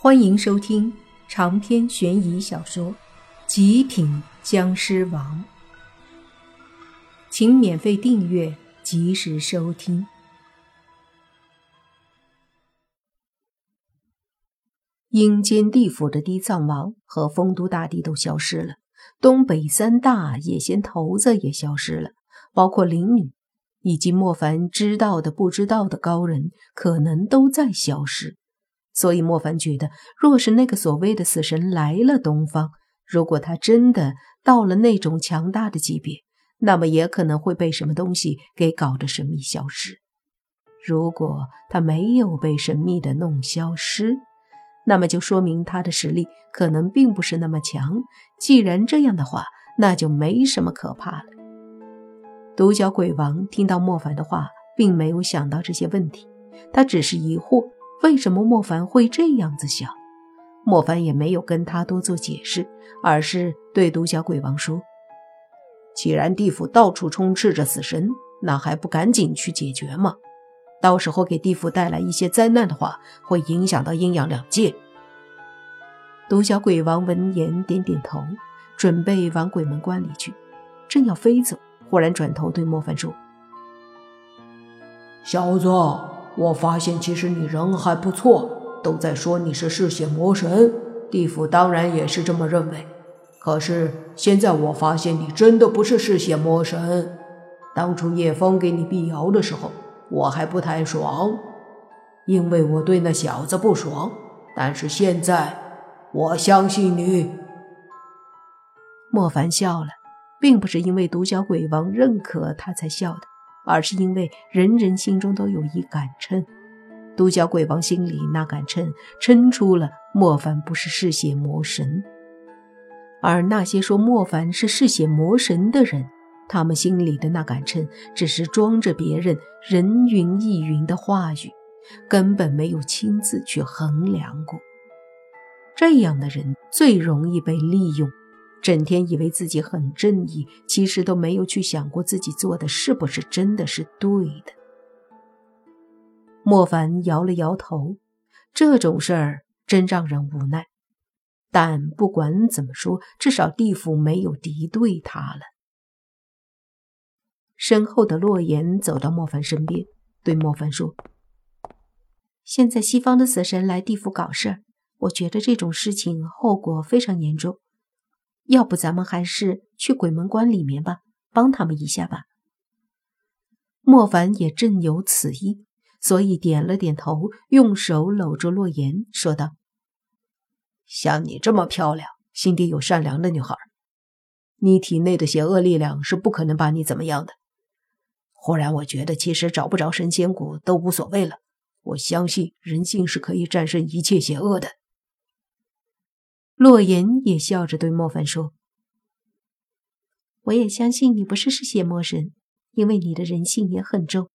欢迎收听长篇悬疑小说《极品僵尸王》，请免费订阅，及时收听。阴间地府的地藏王和丰都大帝都消失了，东北三大野仙头子也消失了，包括灵女以及莫凡知道的、不知道的高人，可能都在消失。所以莫凡觉得，若是那个所谓的死神来了东方，如果他真的到了那种强大的级别，那么也可能会被什么东西给搞得神秘消失。如果他没有被神秘的弄消失，那么就说明他的实力可能并不是那么强。既然这样的话，那就没什么可怕了。独角鬼王听到莫凡的话，并没有想到这些问题，他只是疑惑。为什么莫凡会这样子想？莫凡也没有跟他多做解释，而是对独角鬼王说：“既然地府到处充斥着死神，那还不赶紧去解决吗？到时候给地府带来一些灾难的话，会影响到阴阳两界。”独角鬼王闻言点点头，准备往鬼门关里去，正要飞走，忽然转头对莫凡说：“小子。”我发现其实你人还不错，都在说你是嗜血魔神，地府当然也是这么认为。可是现在我发现你真的不是嗜血魔神。当初叶枫给你辟谣的时候，我还不太爽，因为我对那小子不爽。但是现在，我相信你。莫凡笑了，并不是因为独角鬼王认可他才笑的。而是因为人人心中都有一杆秤，独角鬼王心里那杆秤称出了莫凡不是嗜血魔神，而那些说莫凡是嗜血魔神的人，他们心里的那杆秤只是装着别人人云亦云的话语，根本没有亲自去衡量过。这样的人最容易被利用。整天以为自己很正义，其实都没有去想过自己做的是不是真的是对的。莫凡摇了摇头，这种事儿真让人无奈。但不管怎么说，至少地府没有敌对他了。身后的洛言走到莫凡身边，对莫凡说：“现在西方的死神来地府搞事儿，我觉得这种事情后果非常严重。”要不咱们还是去鬼门关里面吧，帮他们一下吧。莫凡也正有此意，所以点了点头，用手搂住洛言，说道：“像你这么漂亮、心地又善良的女孩，你体内的邪恶力量是不可能把你怎么样的。忽然，我觉得其实找不着神仙骨都无所谓了。我相信人性是可以战胜一切邪恶的。”洛言也笑着对莫凡说：“我也相信你不是嗜血魔神，因为你的人性也很重。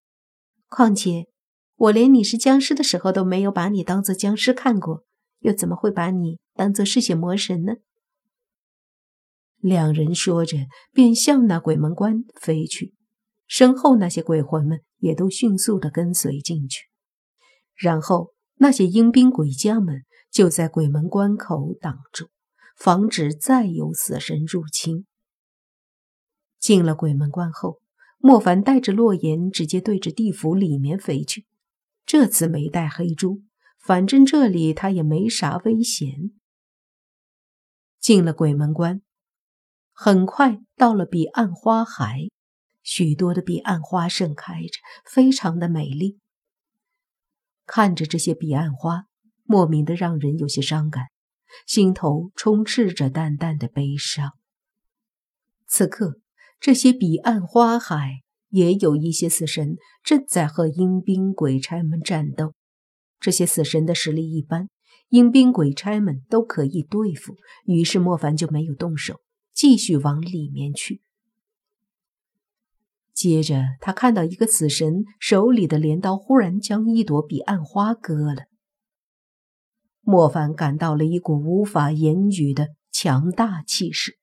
况且，我连你是僵尸的时候都没有把你当做僵尸看过，又怎么会把你当做嗜血魔神呢？”两人说着，便向那鬼门关飞去，身后那些鬼魂们也都迅速的跟随进去，然后那些阴兵鬼将们。就在鬼门关口挡住，防止再有死神入侵。进了鬼门关后，莫凡带着洛言直接对着地府里面飞去。这次没带黑猪，反正这里他也没啥危险。进了鬼门关，很快到了彼岸花海，许多的彼岸花盛开着，非常的美丽。看着这些彼岸花。莫名的让人有些伤感，心头充斥着淡淡的悲伤。此刻，这些彼岸花海也有一些死神正在和阴兵鬼差们战斗。这些死神的实力一般，阴兵鬼差们都可以对付，于是莫凡就没有动手，继续往里面去。接着，他看到一个死神手里的镰刀忽然将一朵彼岸花割了。莫凡感到了一股无法言语的强大气势，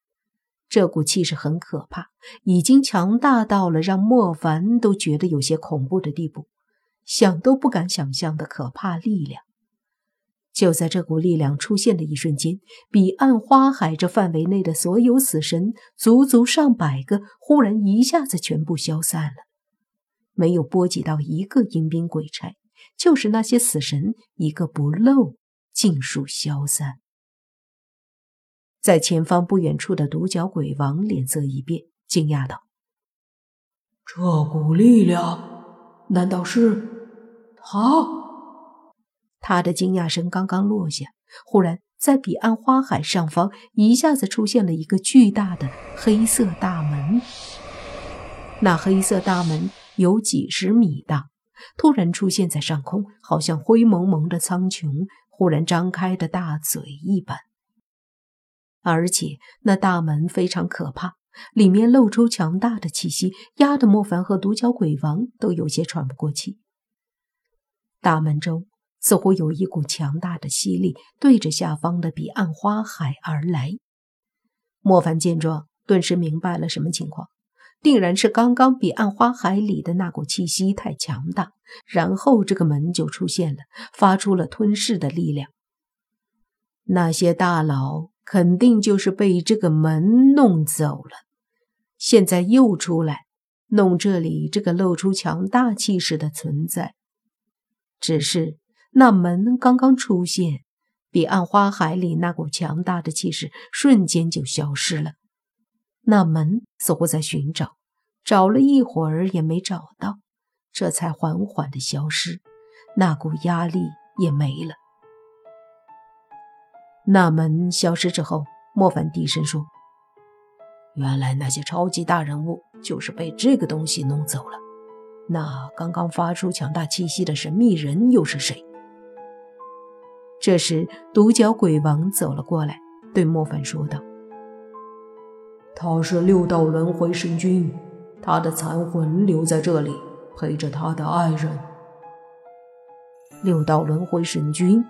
这股气势很可怕，已经强大到了让莫凡都觉得有些恐怖的地步，想都不敢想象的可怕力量。就在这股力量出现的一瞬间，彼岸花海这范围内的所有死神，足足上百个，忽然一下子全部消散了，没有波及到一个阴兵鬼差，就是那些死神一个不漏，尽数消散。在前方不远处的独角鬼王脸色一变，惊讶道：“这股力量，难道是他？”他的惊讶声刚刚落下，忽然在彼岸花海上方一下子出现了一个巨大的黑色大门。那黑色大门有几十米大，突然出现在上空，好像灰蒙蒙的苍穹忽然张开的大嘴一般。而且那大门非常可怕，里面露出强大的气息，压得莫凡和独角鬼王都有些喘不过气。大门中。似乎有一股强大的吸力对着下方的彼岸花海而来。莫凡见状，顿时明白了什么情况，定然是刚刚彼岸花海里的那股气息太强大，然后这个门就出现了，发出了吞噬的力量。那些大佬肯定就是被这个门弄走了，现在又出来弄这里这个露出强大气势的存在，只是。那门刚刚出现，彼岸花海里那股强大的气势瞬间就消失了。那门似乎在寻找，找了一会儿也没找到，这才缓缓的消失，那股压力也没了。那门消失之后，莫凡低声说：“原来那些超级大人物就是被这个东西弄走了。那刚刚发出强大气息的神秘人又是谁？”这时，独角鬼王走了过来，对莫凡说道：“他是六道轮回神君，他的残魂留在这里，陪着他的爱人。”六道轮回神君，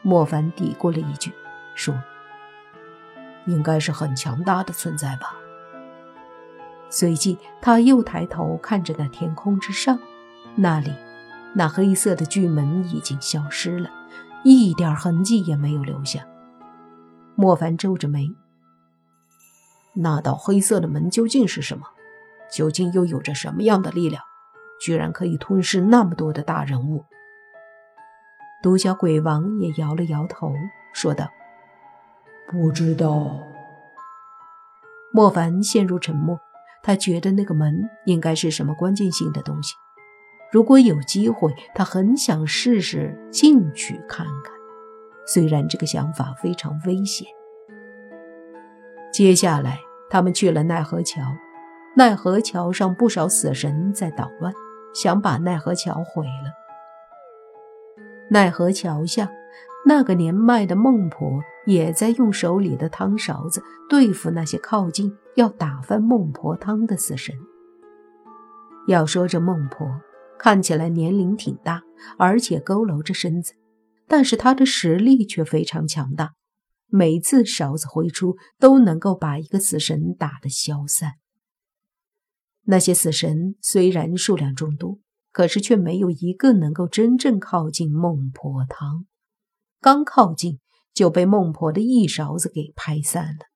莫凡嘀咕了一句，说：“应该是很强大的存在吧。”随即，他又抬头看着那天空之上，那里，那黑色的巨门已经消失了。一点痕迹也没有留下。莫凡皱着眉：“那道黑色的门究竟是什么？究竟又有着什么样的力量，居然可以吞噬那么多的大人物？”独角鬼王也摇了摇头，说道：“不知道。”莫凡陷入沉默，他觉得那个门应该是什么关键性的东西。如果有机会，他很想试试进去看看，虽然这个想法非常危险。接下来，他们去了奈何桥，奈何桥上不少死神在捣乱，想把奈何桥毁了。奈何桥下，那个年迈的孟婆也在用手里的汤勺子对付那些靠近要打翻孟婆汤的死神。要说这孟婆。看起来年龄挺大，而且佝偻着身子，但是她的实力却非常强大。每次勺子挥出，都能够把一个死神打得消散。那些死神虽然数量众多，可是却没有一个能够真正靠近孟婆汤。刚靠近，就被孟婆的一勺子给拍散了。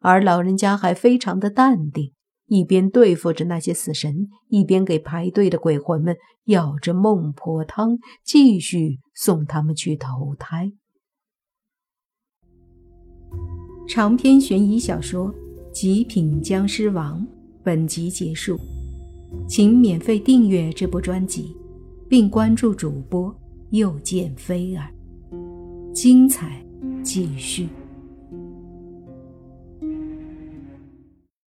而老人家还非常的淡定。一边对付着那些死神，一边给排队的鬼魂们舀着孟婆汤，继续送他们去投胎。长篇悬疑小说《极品僵尸王》本集结束，请免费订阅这部专辑，并关注主播又见菲儿，精彩继续。